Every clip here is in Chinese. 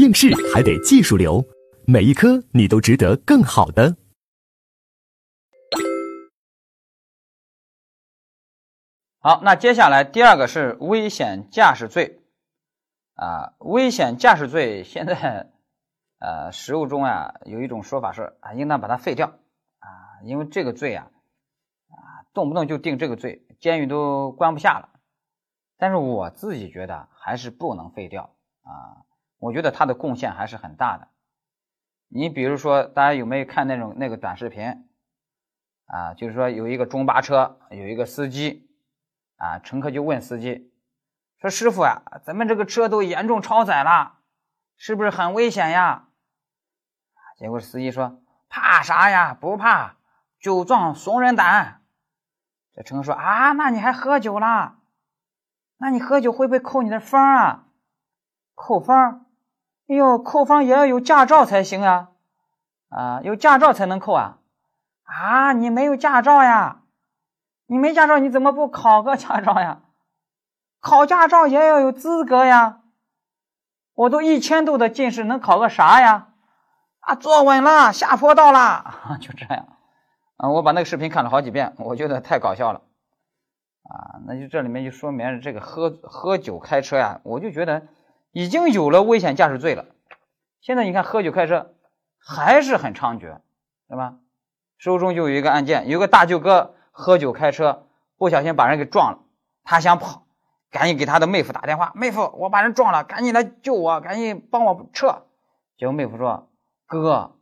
应试还得技术流，每一科你都值得更好的。好，那接下来第二个是危险驾驶罪啊，危险驾驶罪现在呃实务中啊有一种说法是啊，应当把它废掉啊，因为这个罪啊啊动不动就定这个罪，监狱都关不下了。但是我自己觉得还是不能废掉啊，我觉得他的贡献还是很大的。你比如说，大家有没有看那种那个短视频啊？就是说有一个中巴车有一个司机。啊，乘客就问司机说：“师傅呀，咱们这个车都严重超载了，是不是很危险呀？”结果司机说：“怕啥呀？不怕，酒壮怂人胆。”这乘客说：“啊，那你还喝酒啦？那你喝酒会不会扣你的分啊？扣分？哎呦，扣分也要有驾照才行啊！啊，有驾照才能扣啊！啊，你没有驾照呀？”你没驾照，你怎么不考个驾照呀？考驾照也要有资格呀！我都一千度的近视，能考个啥呀？啊，坐稳了，下坡道了，就这样。啊，我把那个视频看了好几遍，我觉得太搞笑了。啊，那就这里面就说明这个喝喝酒开车呀，我就觉得已经有了危险驾驶罪了。现在你看喝酒开车还是很猖獗，对吧？书中就有一个案件，有个大舅哥。喝酒开车，不小心把人给撞了，他想跑，赶紧给他的妹夫打电话：“妹夫，我把人撞了，赶紧来救我，赶紧帮我撤。”结果妹夫说：“哥，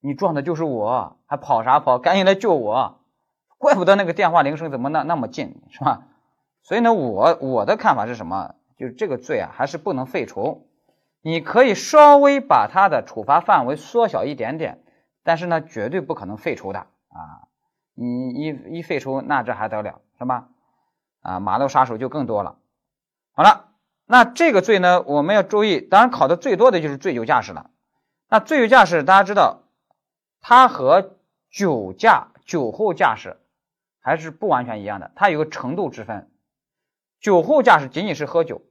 你撞的就是我，还跑啥跑？赶紧来救我！”怪不得那个电话铃声怎么那那么近，是吧？所以呢，我我的看法是什么？就是这个罪啊，还是不能废除。你可以稍微把它的处罚范围缩小一点点，但是呢，绝对不可能废除的啊。你一一废除，那这还得了，是吧？啊，马路杀手就更多了。好了，那这个罪呢，我们要注意，当然考的最多的就是醉酒驾驶了。那醉酒驾驶，大家知道，它和酒驾、酒后驾驶还是不完全一样的，它有个程度之分。酒后驾驶仅仅是喝酒，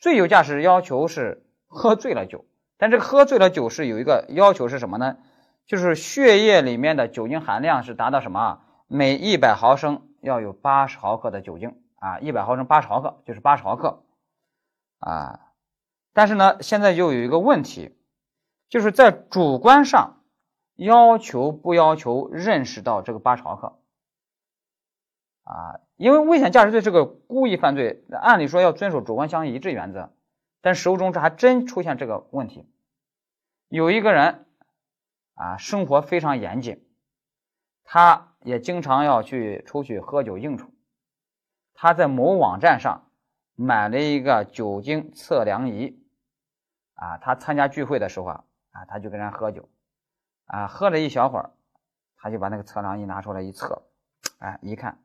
醉酒驾驶要求是喝醉了酒，但这个喝醉了酒是有一个要求是什么呢？就是血液里面的酒精含量是达到什么？每一百毫升要有八十毫克的酒精啊，一百毫升八十毫克就是八十毫克啊。但是呢，现在就有一个问题，就是在主观上要求不要求认识到这个八十毫克啊？因为危险驾驶罪是个故意犯罪，按理说要遵守主观相一致原则，但实务中这还真出现这个问题。有一个人啊，生活非常严谨，他。也经常要去出去喝酒应酬，他在某网站上买了一个酒精测量仪，啊，他参加聚会的时候啊，啊，他就跟人喝酒，啊，喝了一小会儿，他就把那个测量仪拿出来一测，哎，一看，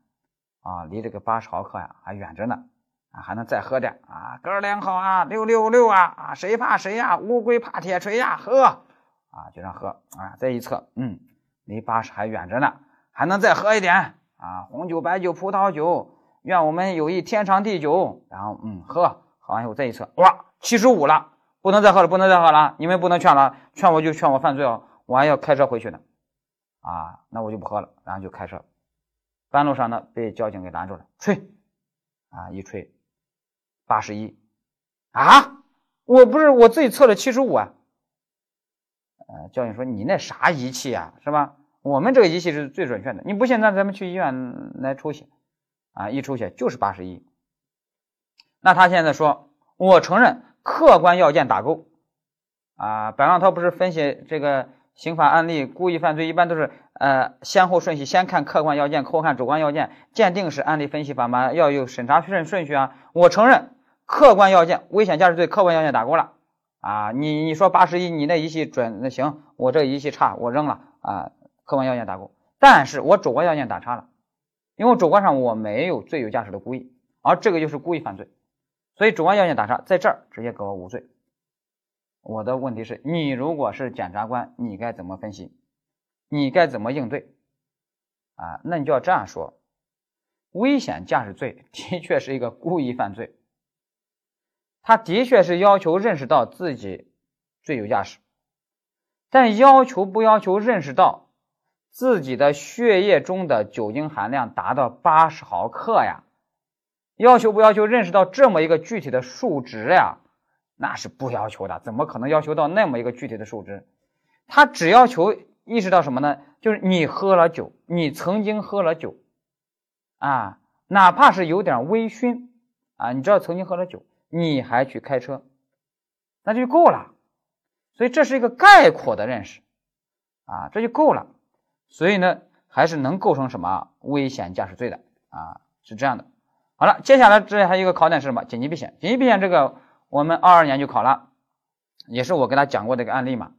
啊，离这个八十毫克呀还远着呢，啊，还能再喝点，啊，哥俩好啊，六六六啊，啊，谁怕谁呀，乌龟怕铁锤呀，喝，啊，就这样喝，啊，再一测，嗯，离八十还远着呢。还能再喝一点啊，红酒、白酒、葡萄酒，愿我们友谊天长地久。然后，嗯，喝，喝完以后再一测，哇，七十五了，不能再喝了，不能再喝了，你们不能劝了，劝我就劝我犯罪哦，我还要开车回去呢，啊，那我就不喝了，然后就开车，半路上呢被交警给拦住了，吹，啊，一吹，八十一，啊，我不是我自己测了七十五啊，呃，交警说你那啥仪器啊，是吧？我们这个仪器是最准确的，你不信，那咱们去医院来抽血，啊，一抽血就是八十一。那他现在说，我承认客观要件打勾，啊，白浪涛不是分析这个刑法案例，故意犯罪一般都是呃先后顺序，先看客观要件，后看主观要件，鉴定是案例分析法嘛，要有审查顺顺序啊。我承认客观要件，危险驾驶罪客观要件打勾了，啊，你你说八十一，你那仪器准那行，我这仪器差，我扔了啊。客观要件打勾，但是我主观要件打叉了，因为主观上我没有醉酒驾驶的故意，而这个就是故意犯罪，所以主观要件打叉，在这儿直接给我无罪。我的问题是你如果是检察官，你该怎么分析？你该怎么应对？啊，那你就要这样说：危险驾驶罪的确是一个故意犯罪，他的确是要求认识到自己醉酒驾驶，但要求不要求认识到自己的血液中的酒精含量达到八十毫克呀？要求不要求认识到这么一个具体的数值呀？那是不要求的，怎么可能要求到那么一个具体的数值？他只要求意识到什么呢？就是你喝了酒，你曾经喝了酒，啊，哪怕是有点微醺，啊，你知道曾经喝了酒，你还去开车，那就够了。所以这是一个概括的认识，啊，这就够了。所以呢，还是能构成什么危险驾驶罪的啊？是这样的。好了，接下来这还有一个考点是什么？紧急避险。紧急避险这个。我们二二年就考了，也是我给他讲过这个案例嘛，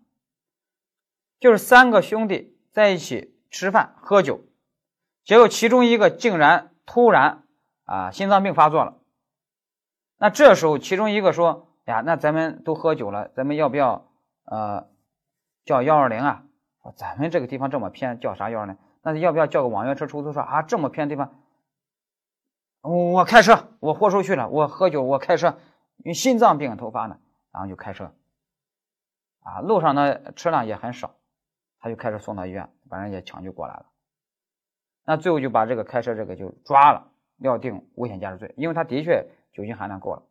就是三个兄弟在一起吃饭喝酒，结果其中一个竟然突然啊心脏病发作了。那这时候其中一个说：“呀，那咱们都喝酒了，咱们要不要呃叫幺二零啊？咱们这个地方这么偏，叫啥幺二零？那要不要叫个网约车、出租车啊？这么偏地方，我开车，我豁出去了，我喝酒，我开车。”因为心脏病突发呢，然后就开车，啊，路上呢车辆也很少，他就开车送到医院，把人也抢救过来了。那最后就把这个开车这个就抓了，要定危险驾驶罪，因为他的确酒精含量过了。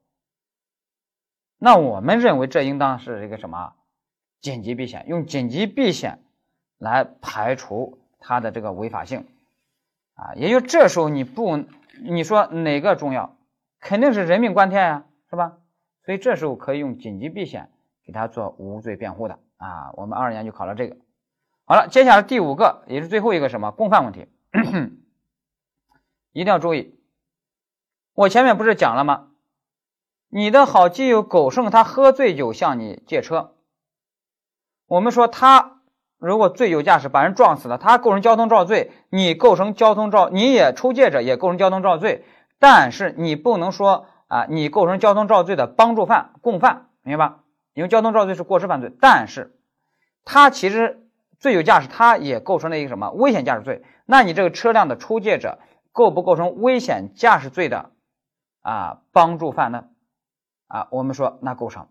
那我们认为这应当是一个什么紧急避险，用紧急避险来排除他的这个违法性，啊，也就这时候你不你说哪个重要，肯定是人命关天呀。是吧？所以这时候可以用紧急避险给他做无罪辩护的啊。我们二二年就考了这个。好了，接下来第五个也是最后一个什么共犯问题，一定要注意。我前面不是讲了吗？你的好基友狗剩他喝醉酒向你借车，我们说他如果醉酒驾驶把人撞死了，他构成交通肇罪，你构成交通肇，你也出借者也构成交通肇罪，但是你不能说。啊，你构成交通肇罪的帮助犯、共犯，明白吧？因为交通肇罪是过失犯罪，但是他其实醉酒驾驶，他也构成了一个什么危险驾驶罪？那你这个车辆的出借者构不构成危险驾驶罪的啊帮助犯呢？啊，我们说那构成，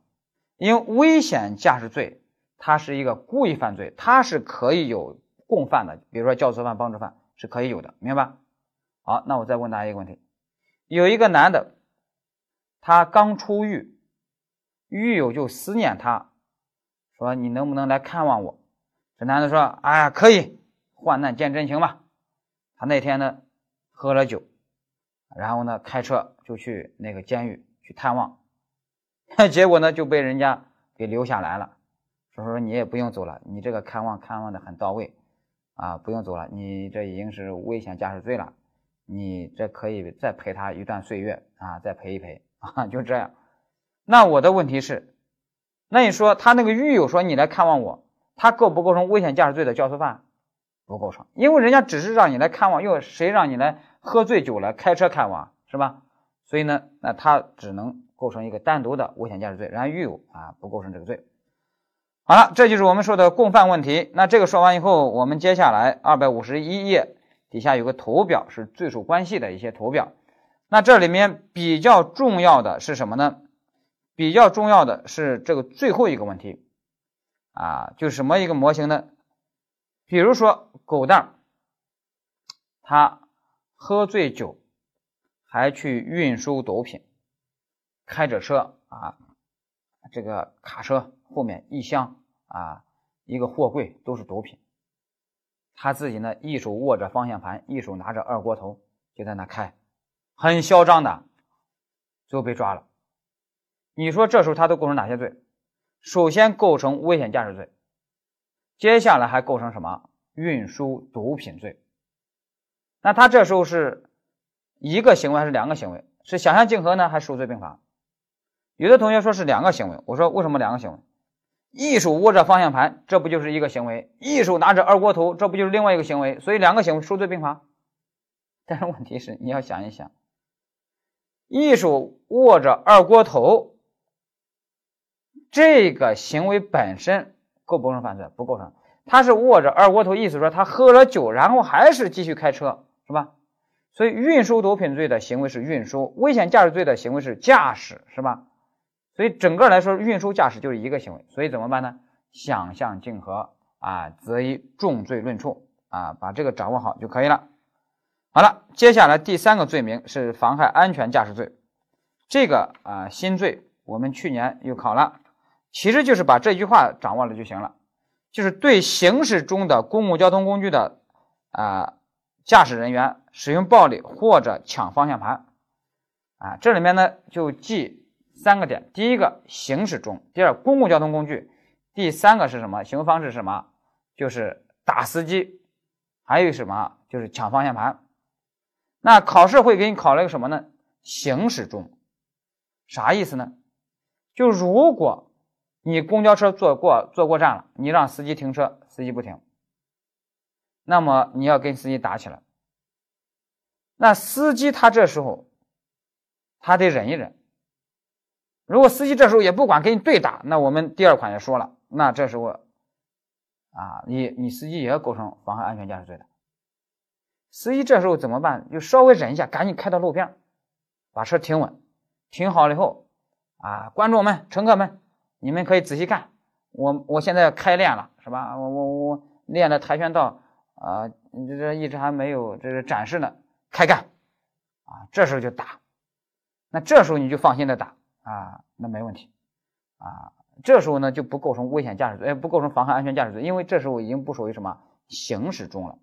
因为危险驾驶罪它是一个故意犯罪，它是可以有共犯的，比如说教唆犯、帮助犯是可以有的，明白？好，那我再问大家一个问题：有一个男的。他刚出狱，狱友就思念他，说：“你能不能来看望我？”这男的说：“哎呀，可以，患难见真情嘛。”他那天呢，喝了酒，然后呢，开车就去那个监狱去探望，结果呢，就被人家给留下来了，说：“说你也不用走了，你这个看望看望的很到位，啊，不用走了，你这已经是危险驾驶罪了，你这可以再陪他一段岁月啊，再陪一陪。”啊，就这样。那我的问题是，那你说他那个狱友说你来看望我，他构不构成危险驾驶罪的教唆犯？不构成，因为人家只是让你来看望，又谁让你来喝醉酒了开车看望是吧？所以呢，那他只能构成一个单独的危险驾驶罪，然后狱友啊不构成这个罪。好了，这就是我们说的共犯问题。那这个说完以后，我们接下来二百五十一页底下有个图表，是罪属关系的一些图表。那这里面比较重要的是什么呢？比较重要的是这个最后一个问题，啊，就是什么一个模型呢？比如说狗蛋儿，他喝醉酒，还去运输毒品，开着车啊，这个卡车后面一箱啊，一个货柜都是毒品，他自己呢一手握着方向盘，一手拿着二锅头，就在那开。很嚣张的，最后被抓了。你说这时候他都构成哪些罪？首先构成危险驾驶罪，接下来还构成什么？运输毒品罪。那他这时候是一个行为还是两个行为？是想象竞合呢，还是数罪并罚？有的同学说是两个行为。我说为什么两个行为？一手握着方向盘，这不就是一个行为？一手拿着二锅头，这不就是另外一个行为？所以两个行为数罪并罚。但是问题是，你要想一想。一手握着二锅头，这个行为本身构不构成犯罪？不构成。他是握着二锅头，意思说他喝了酒，然后还是继续开车，是吧？所以运输毒品罪的行为是运输，危险驾驶罪的行为是驾驶，是吧？所以整个来说，运输驾驶就是一个行为。所以怎么办呢？想象竞合啊，择一重罪论处啊，把这个掌握好就可以了。好了，接下来第三个罪名是妨害安全驾驶罪。这个啊新罪，我们去年又考了，其实就是把这句话掌握了就行了，就是对行驶中的公共交通工具的啊驾驶人员使用暴力或者抢方向盘啊，这里面呢就记三个点：第一个行驶中，第二公共交通工具，第三个是什么？行为方式是什么？就是打司机，还有什么？就是抢方向盘。那考试会给你考了一个什么呢？行驶中。啥意思呢？就如果你公交车坐过坐过站了，你让司机停车，司机不停，那么你要跟司机打起来。那司机他这时候他得忍一忍。如果司机这时候也不管跟你对打，那我们第二款也说了，那这时候啊，你你司机也要构成妨害安全驾驶罪的。司机这时候怎么办？就稍微忍一下，赶紧开到路边，把车停稳。停好了以后，啊，观众们、乘客们，你们可以仔细看，我我现在要开练了，是吧？我我我练的跆拳道啊，这这一直还没有这个展示呢，开干，啊，这时候就打，那这时候你就放心的打啊，那没问题，啊，这时候呢就不构成危险驾驶罪，不构成妨害安全驾驶罪，因为这时候已经不属于什么行驶中了，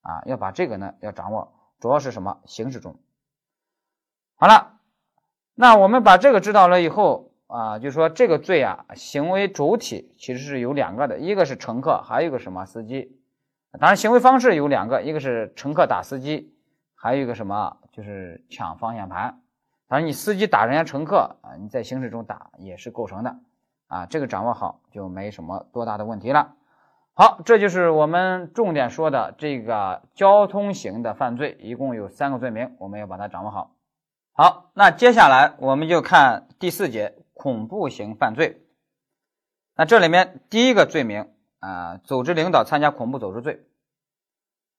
啊，要把这个呢要掌握，主要是什么行驶中，好了。那我们把这个知道了以后啊，就是说这个罪啊，行为主体其实是有两个的，一个是乘客，还有一个什么司机。当然，行为方式有两个，一个是乘客打司机，还有一个什么就是抢方向盘。当然，你司机打人家乘客啊，你在行驶中打也是构成的啊。这个掌握好就没什么多大的问题了。好，这就是我们重点说的这个交通型的犯罪，一共有三个罪名，我们要把它掌握好。好，那接下来我们就看第四节恐怖型犯罪。那这里面第一个罪名啊，组织领导参加恐怖组织罪。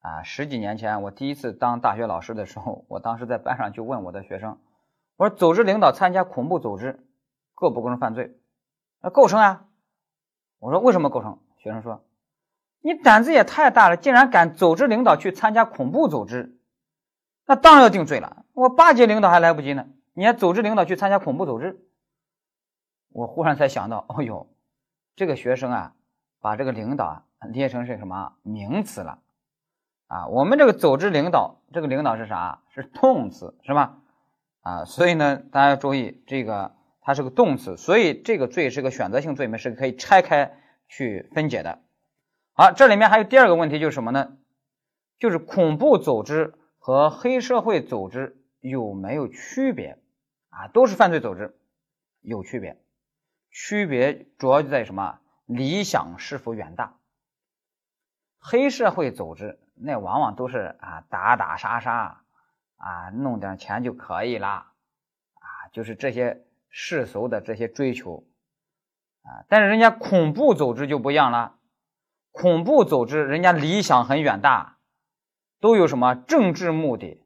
啊，十几年前我第一次当大学老师的时候，我当时在班上就问我的学生，我说组织领导参加恐怖组织构不构成犯罪？那构成啊。我说为什么构成？学生说，你胆子也太大了，竟然敢组织领导去参加恐怖组织。那当然要定罪了，我八级领导还来不及呢，你还组织领导去参加恐怖组织？我忽然才想到，哦呦，这个学生啊，把这个领导啊列成是什么名词了啊？我们这个组织领导，这个领导是啥？是动词是吧？啊，所以呢，大家要注意，这个它是个动词，所以这个罪是个选择性罪名，是可以拆开去分解的。好，这里面还有第二个问题就是什么呢？就是恐怖组织。和黑社会组织有没有区别啊？都是犯罪组织，有区别。区别主要就在什么？理想是否远大？黑社会组织那往往都是啊打打杀杀啊，弄点钱就可以了啊，就是这些世俗的这些追求啊。但是人家恐怖组织就不一样了，恐怖组织人家理想很远大。都有什么政治目的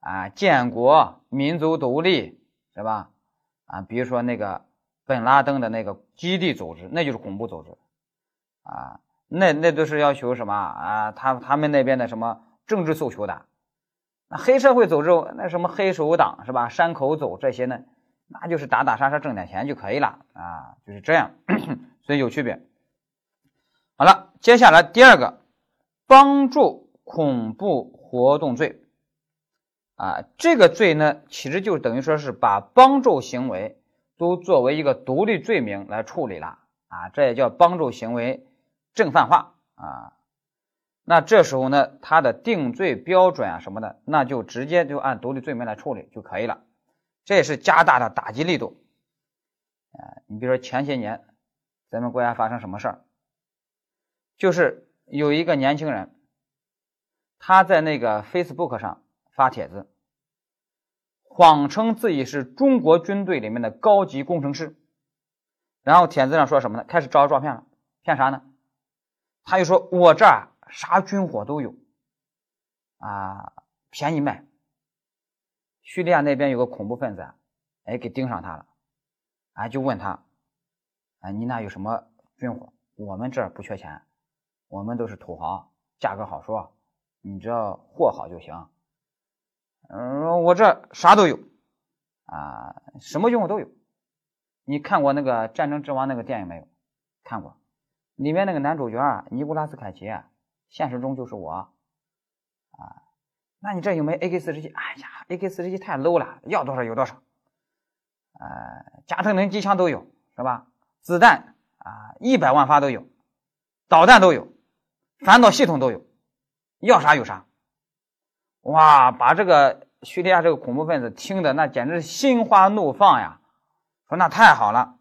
啊？建国、民族独立，是吧？啊，比如说那个本拉登的那个基地组织，那就是恐怖组织啊。那那都是要求什么啊？他他们那边的什么政治诉求的？那黑社会组织，那什么黑手党是吧？山口组这些呢，那就是打打杀杀挣点钱就可以了啊，就是这样，所以有区别。好了，接下来第二个，帮助。恐怖活动罪，啊，这个罪呢，其实就等于说是把帮助行为都作为一个独立罪名来处理了，啊，这也叫帮助行为正犯化啊。那这时候呢，它的定罪标准啊什么的，那就直接就按独立罪名来处理就可以了。这也是加大了打击力度。啊，你比如说前些年咱们国家发生什么事儿，就是有一个年轻人。他在那个 Facebook 上发帖子，谎称自己是中国军队里面的高级工程师，然后帖子上说什么呢？开始招照片了，骗啥呢？他就说我这儿啥军火都有，啊，便宜卖。叙利亚那边有个恐怖分子，哎，给盯上他了，啊，就问他，啊，你那有什么军火？我们这儿不缺钱，我们都是土豪，价格好说，你只要货好就行。嗯，我这啥都有，啊，什么用都有。你看过那个《战争之王》那个电影没有？看过，里面那个男主角啊尼古拉斯凯奇，现实中就是我，啊，那你这有没 AK 四十七？哎呀，AK 四十七太 low 了，要多少有多少。呃，加特林机枪都有，是吧？子弹啊，一百万发都有，导弹都有，反导系统都有，要啥有啥。哇，把这个叙利亚这个恐怖分子听的那简直是心花怒放呀！说那太好了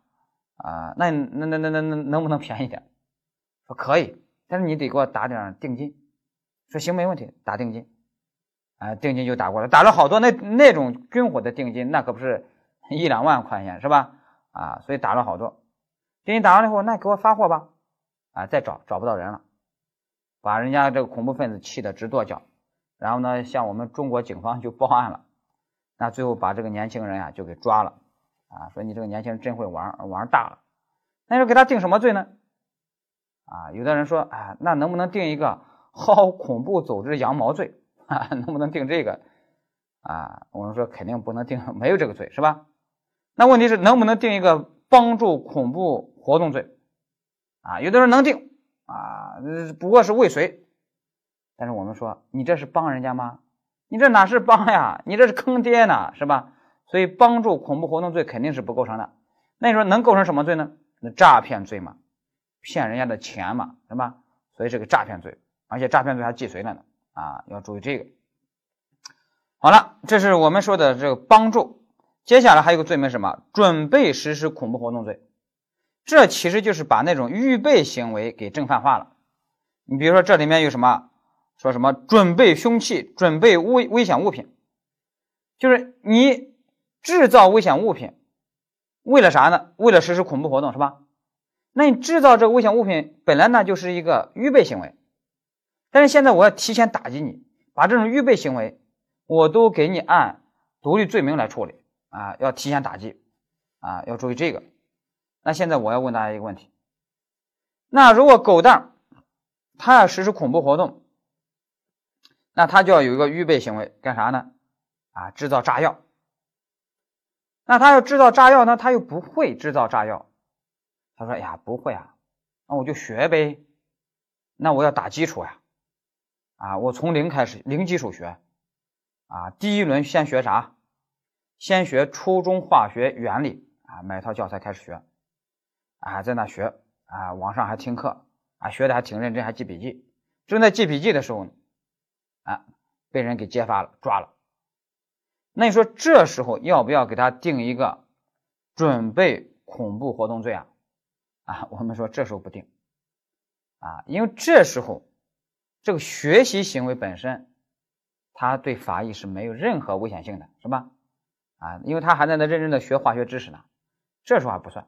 啊，那那那那那那能不能便宜点？说可以，但是你得给我打点定金。说行，没问题，打定金。啊，定金就打过来，打了好多。那那种军火的定金，那可不是一两万块钱，是吧？啊，所以打了好多。定金打完了以后，那给我发货吧。啊，再找找不到人了，把人家这个恐怖分子气得直跺脚。然后呢，向我们中国警方就报案了，那最后把这个年轻人啊就给抓了，啊，说你这个年轻人真会玩，玩大了。那说给他定什么罪呢？啊，有的人说，啊，那能不能定一个薅恐怖组织羊毛罪？啊，能不能定这个？啊，我们说肯定不能定，没有这个罪，是吧？那问题是能不能定一个帮助恐怖活动罪？啊，有的人能定，啊，不过是未遂。但是我们说，你这是帮人家吗？你这哪是帮呀？你这是坑爹呢，是吧？所以帮助恐怖活动罪肯定是不构成的。那你说能构成什么罪呢？那诈骗罪嘛，骗人家的钱嘛，是吧？所以这个诈骗罪，而且诈骗罪还既遂了呢，啊，要注意这个。好了，这是我们说的这个帮助。接下来还有个罪名什么？准备实施恐怖活动罪。这其实就是把那种预备行为给正犯化了。你比如说这里面有什么？说什么准备凶器、准备危危险物品，就是你制造危险物品，为了啥呢？为了实施恐怖活动，是吧？那你制造这个危险物品本来呢就是一个预备行为，但是现在我要提前打击你，把这种预备行为我都给你按独立罪名来处理啊，要提前打击啊，要注意这个。那现在我要问大家一个问题：那如果狗蛋他要实施恐怖活动？那他就要有一个预备行为，干啥呢？啊，制造炸药。那他要制造炸药呢？他又不会制造炸药。他说：“哎呀，不会啊，那我就学呗。那我要打基础呀，啊，我从零开始，零基础学。啊，第一轮先学啥？先学初中化学原理啊，买套教材开始学。啊，在那学啊，网上还听课啊，学的还挺认真，还记笔记。正在记笔记的时候呢。”啊，被人给揭发了，抓了。那你说这时候要不要给他定一个准备恐怖活动罪啊？啊，我们说这时候不定啊，因为这时候这个学习行为本身，他对法医是没有任何危险性的，是吧？啊，因为他还在那认真的学化学知识呢，这时候还不算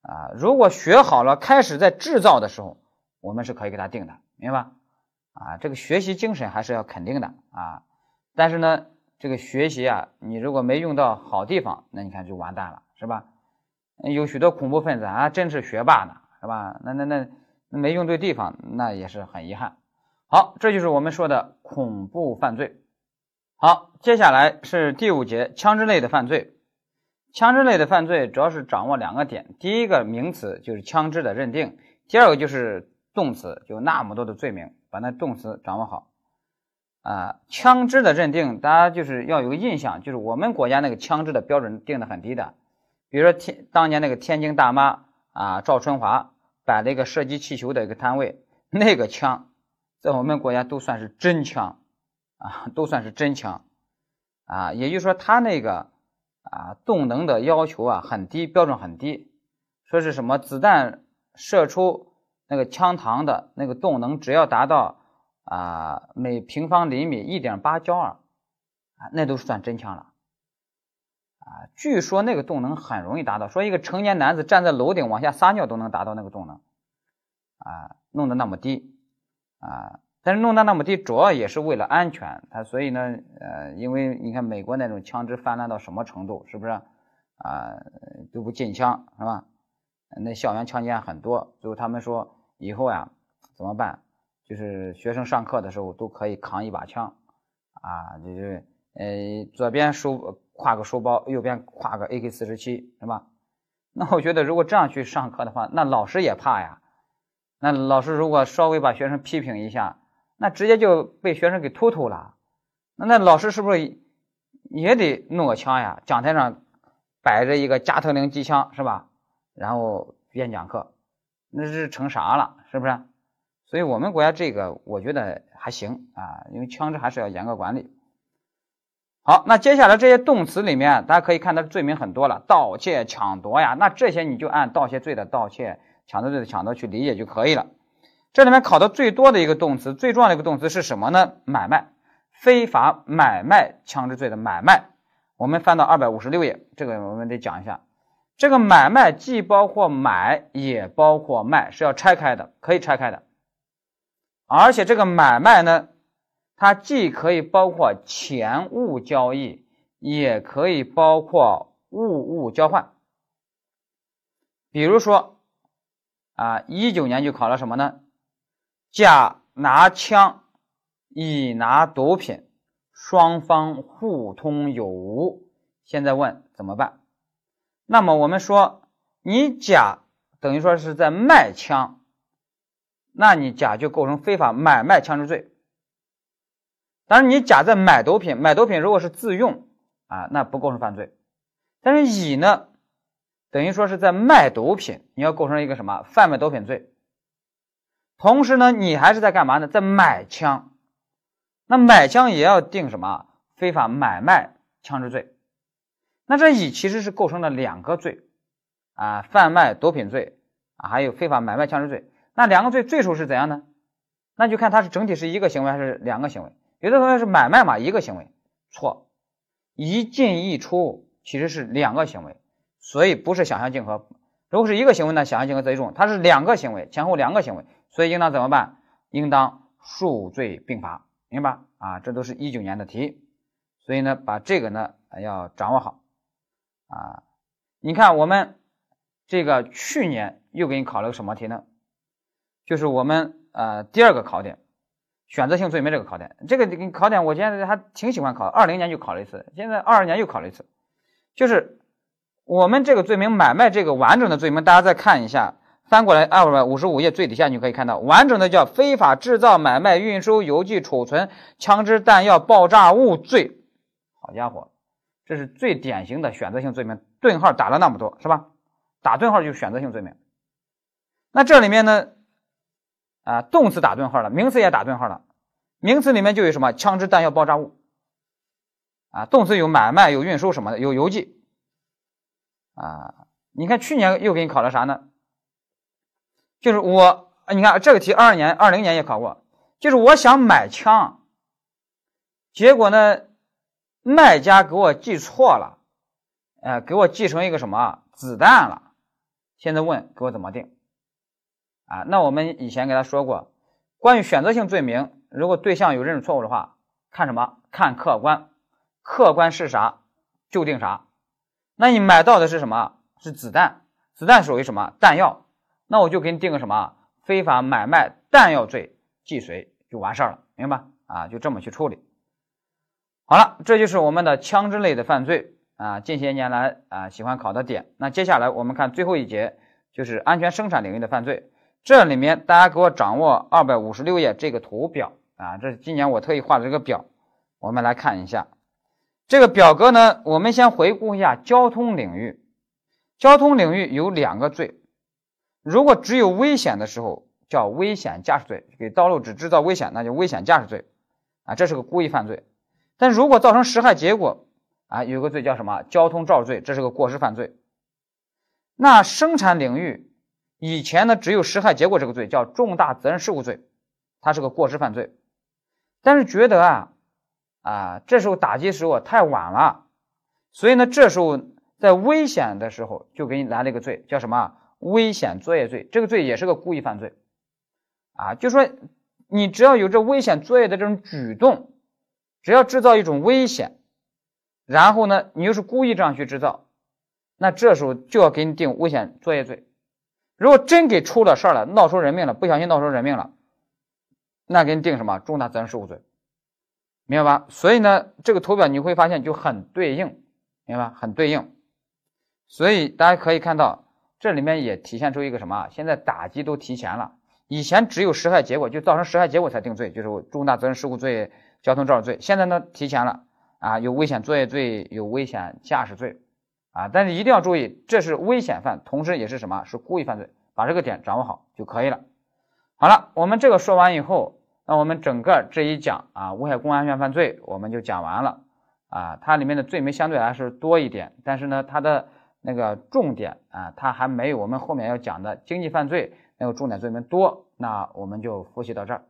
啊。如果学好了，开始在制造的时候，我们是可以给他定的，明白吧？啊，这个学习精神还是要肯定的啊，但是呢，这个学习啊，你如果没用到好地方，那你看就完蛋了，是吧？有许多恐怖分子啊，真是学霸呢，是吧？那那那没用对地方，那也是很遗憾。好，这就是我们说的恐怖犯罪。好，接下来是第五节枪支类的犯罪。枪支类的犯罪主要是掌握两个点，第一个名词就是枪支的认定，第二个就是动词，就那么多的罪名。把那动词掌握好啊！枪支的认定，大家就是要有个印象，就是我们国家那个枪支的标准定的很低的。比如说天当年那个天津大妈啊，赵春华摆了一个射击气球的一个摊位，那个枪在我们国家都算是真枪啊，都算是真枪啊。也就是说，他那个啊动能的要求啊很低，标准很低，说是什么子弹射出。那个枪膛的那个动能只要达到啊每平方厘米一点八焦耳啊，那都算真枪了啊。据说那个动能很容易达到，说一个成年男子站在楼顶往下撒尿都能达到那个动能啊，弄得那么低啊。但是弄得那么低，主要也是为了安全。他所以呢，呃，因为你看美国那种枪支泛滥到什么程度，是不是啊都不禁枪是吧？那校园强奸很多，最后他们说以后呀怎么办？就是学生上课的时候都可以扛一把枪啊，就是呃左边书挎个书包，右边挎个 AK 四十七是吧？那我觉得如果这样去上课的话，那老师也怕呀。那老师如果稍微把学生批评一下，那直接就被学生给突突了。那那老师是不是也得弄个枪呀？讲台上摆着一个加特林机枪是吧？然后边讲课，那是成啥了？是不是？所以我们国家这个我觉得还行啊，因为枪支还是要严格管理。好，那接下来这些动词里面，大家可以看到罪名很多了，盗窃、抢夺呀，那这些你就按盗窃罪的盗窃、抢夺罪的抢夺去理解就可以了。这里面考的最多的一个动词，最重要的一个动词是什么呢？买卖，非法买卖枪支罪的买卖。我们翻到二百五十六页，这个我们得讲一下。这个买卖既包括买，也包括卖，是要拆开的，可以拆开的。而且这个买卖呢？它既可以包括钱物交易，也可以包括物物交换。比如说，啊，一九年就考了什么呢？甲拿枪，乙拿毒品，双方互通有无。现在问怎么办？那么我们说，你甲等于说是在卖枪，那你甲就构成非法买卖枪支罪。当然，你甲在买毒品，买毒品如果是自用啊，那不构成犯罪。但是乙呢，等于说是在卖毒品，你要构成一个什么贩卖毒品罪。同时呢，你还是在干嘛呢？在买枪，那买枪也要定什么非法买卖枪支罪。那这乙其实是构成了两个罪啊，贩卖毒品罪啊，还有非法买卖枪支罪。那两个罪罪数是怎样呢？那就看它是整体是一个行为还是两个行为。有的同学是买卖嘛，一个行为，错，一进一出其实是两个行为，所以不是想象竞合。如果是一个行为呢，想象竞合最重，它是两个行为，前后两个行为，所以应当怎么办？应当数罪并罚，明白啊？这都是一九年的题，所以呢，把这个呢要掌握好啊。你看我们这个去年又给你考了个什么题呢？就是我们呃第二个考点。选择性罪名这个考点，这个考点我现在还挺喜欢考，二零年就考了一次，现在二二年又考了一次，就是我们这个罪名买卖这个完整的罪名，大家再看一下，翻过来二百五十五页最底下你就可以看到，完整的叫非法制造、买卖、运输、邮寄、储存枪支弹药、爆炸物罪。好家伙，这是最典型的选择性罪名，顿号打了那么多是吧？打顿号就选择性罪名。那这里面呢？啊，动词打顿号了，名词也打顿号了。名词里面就有什么枪支弹药爆炸物啊，动词有买卖有运输什么的，有邮寄啊。你看去年又给你考了啥呢？就是我，你看这个题二二年、二零年也考过，就是我想买枪，结果呢，卖家给我记错了，呃，给我记成一个什么子弹了。现在问给我怎么定？啊，那我们以前给他说过，关于选择性罪名，如果对象有认识错误的话，看什么？看客观，客观是啥就定啥。那你买到的是什么？是子弹，子弹属于什么？弹药。那我就给你定个什么？非法买卖弹药罪，既遂就完事儿了，明白？啊，就这么去处理。好了，这就是我们的枪支类的犯罪啊，近些年来啊喜欢考的点。那接下来我们看最后一节，就是安全生产领域的犯罪。这里面大家给我掌握二百五十六页这个图表啊，这是今年我特意画的这个表，我们来看一下这个表格呢。我们先回顾一下交通领域，交通领域有两个罪，如果只有危险的时候叫危险驾驶罪，给道路只制造危险，那就危险驾驶罪啊，这是个故意犯罪。但如果造成实害结果啊，有个罪叫什么？交通肇事罪，这是个过失犯罪。那生产领域。以前呢，只有实害结果这个罪叫重大责任事故罪，它是个过失犯罪。但是觉得啊啊，这时候打击时候太晚了，所以呢，这时候在危险的时候就给你来了一个罪，叫什么危险作业罪？这个罪也是个故意犯罪啊，就说你只要有这危险作业的这种举动，只要制造一种危险，然后呢，你又是故意这样去制造，那这时候就要给你定危险作业罪。如果真给出了事儿了，闹出人命了，不小心闹出人命了，那给你定什么重大责任事故罪，明白吧？所以呢，这个图表你会发现就很对应，明白吧？很对应。所以大家可以看到，这里面也体现出一个什么？现在打击都提前了，以前只有实害结果，就造成实害结果才定罪，就是重大责任事故罪、交通肇事罪。现在呢，提前了啊，有危险作业罪，有危险驾驶罪。啊，但是一定要注意，这是危险犯，同时也是什么？是故意犯罪，把这个点掌握好就可以了。好了，我们这个说完以后，那我们整个这一讲啊，危害公共安全犯罪我们就讲完了啊。它里面的罪名相对来说多一点，但是呢，它的那个重点啊，它还没有我们后面要讲的经济犯罪那个重点罪名多。那我们就复习到这儿。